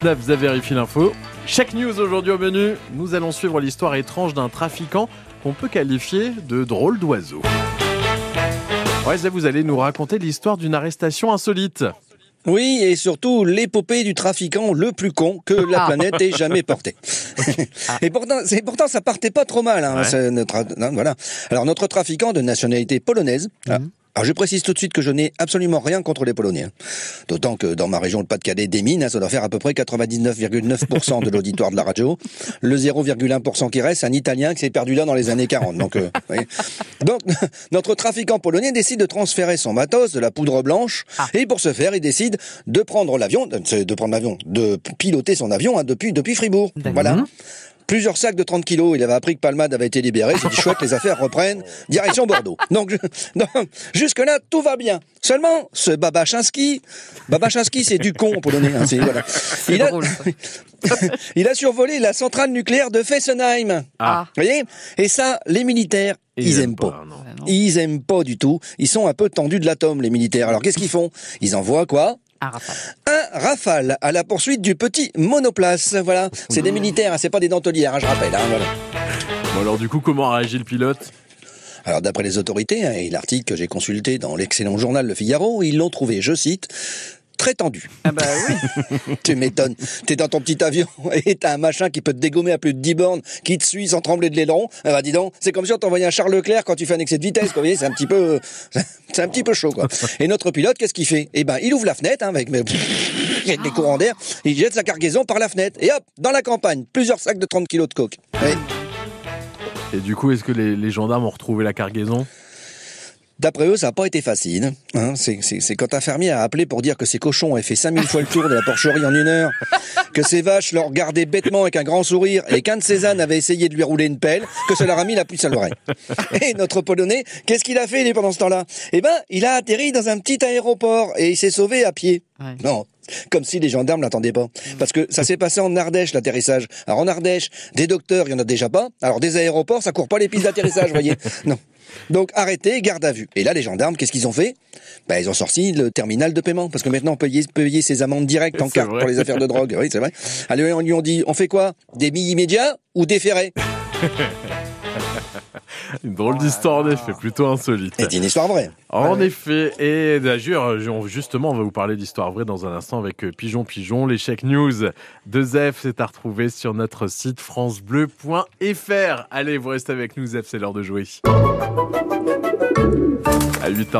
Vous avez vérifié l'info. Chaque news aujourd'hui au menu, nous allons suivre l'histoire étrange d'un trafiquant qu'on peut qualifier de drôle d'oiseau. Ouais, vous allez nous raconter l'histoire d'une arrestation insolite. Oui, et surtout l'épopée du trafiquant le plus con que la planète ait jamais porté. et pourtant, pourtant ça partait pas trop mal. Hein, Ouais. c'est notre, non, voilà. Alors notre trafiquant de nationalité polonaise. ah, alors je précise tout de suite que je n'ai absolument rien contre les Polonais. hein. D'autant que dans ma région, le Pas-de-Calais des mines, hein, ça doit faire à peu près 99,9% de l'auditoire de la radio. Le 0,1% qui reste, c'est un Italien qui s'est perdu là dans les années 40. Donc, euh, voyez. donc notre trafiquant polonais décide de transférer son matos, de la poudre blanche, et pour ce faire, il décide de prendre l'avion, de de prendre l'avion, de piloter son avion hein, depuis depuis Fribourg. Voilà. Plusieurs sacs de 30 kilos, il avait appris que Palmade avait été libéré, il s'est dit chouette, les affaires reprennent, direction Bordeaux. Donc, jusque-là, tout va bien. Seulement, ce Babachinski, Babachinski, c'est du con polonais, hein, c'est- voilà. Il a, il a survolé la centrale nucléaire de Fessenheim. Ah. Vous voyez? Et ça, les militaires, ils, aiment pas. non. Ils aiment pas du tout. Ils sont un peu tendus de l'atome, les militaires. Alors, qu'est-ce qu'ils font? Ils envoient quoi? Un rafale. Rafale à la poursuite du petit monoplace. Voilà, c'est des militaires, hein, c'est pas des dentelières, hein, je rappelle. hein, voilà. Bon alors du coup, comment a réagi le pilote? Alors d'après les autorités hein, et l'article que j'ai consulté dans l'excellent journal Le Figaro, ils l'ont trouvé, je cite. Très tendu. Ah bah oui. tu m'étonnes. T'es dans ton petit avion et t'as un machin qui peut te dégommer à plus de 10 bornes, qui te suit sans trembler de l'aileron. Ah bah dis donc, c'est comme si on t'envoyait un Charles Leclerc quand tu fais un excès de vitesse. Quoi. Vous voyez, c'est un petit peu, c'est un petit peu chaud quoi. Et notre pilote, qu'est-ce qu'il fait? Eh ben, il ouvre la fenêtre hein, avec, avec des courants d'air, il jette sa cargaison par la fenêtre et hop, dans la campagne, plusieurs sacs de 30 kilos de coke. Ouais. Et du coup, est-ce que les, les gendarmes ont retrouvé la cargaison? D'après eux, ça n'a pas été facile. Hein, c'est, quand un fermier a appelé pour dire que ses cochons avaient fait 5000 fois le tour de la porcherie en une heure, que ses vaches leur regardaient bêtement avec un grand sourire et qu'un de ses ânes avait essayé de lui rouler une pelle, que ça leur a mis la puce à l'oreille. Et notre Polonais, qu'est-ce qu'il a fait lui, pendant ce temps-là? Eh ben, il a atterri dans un petit aéroport et il s'est sauvé à pied. Ouais. Non, comme si les gendarmes l'attendaient pas. Parce que ça s'est passé en Ardèche, l'atterrissage. Alors en Ardèche, des docteurs, il y en a déjà pas. Alors des aéroports, ça court pas les pistes d'atterrissage, voyez. Non. Donc arrêtez, garde à vue. Et là, les gendarmes, qu'est-ce qu'ils ont fait? Ben, Ils ont sorti le terminal de paiement. Parce que maintenant, on peut payer, ses amendes directes en carte vrai. pour les affaires de drogue. Oui, c'est vrai. Alors, on lui ont dit, on fait quoi? Des billes immédiats ou des ferrets? Une drôle d'histoire en effet, plutôt insolite. C'est une histoire vraie. En effet, et d'ailleurs, justement, on va vous parler d'histoire vraie dans un instant avec euh, Pigeon Pigeon. L'échec news de Zef, c'est à retrouver sur notre site francebleu.fr. Allez, vous restez avec nous, Zef, c'est l'heure de jouer. À 8h.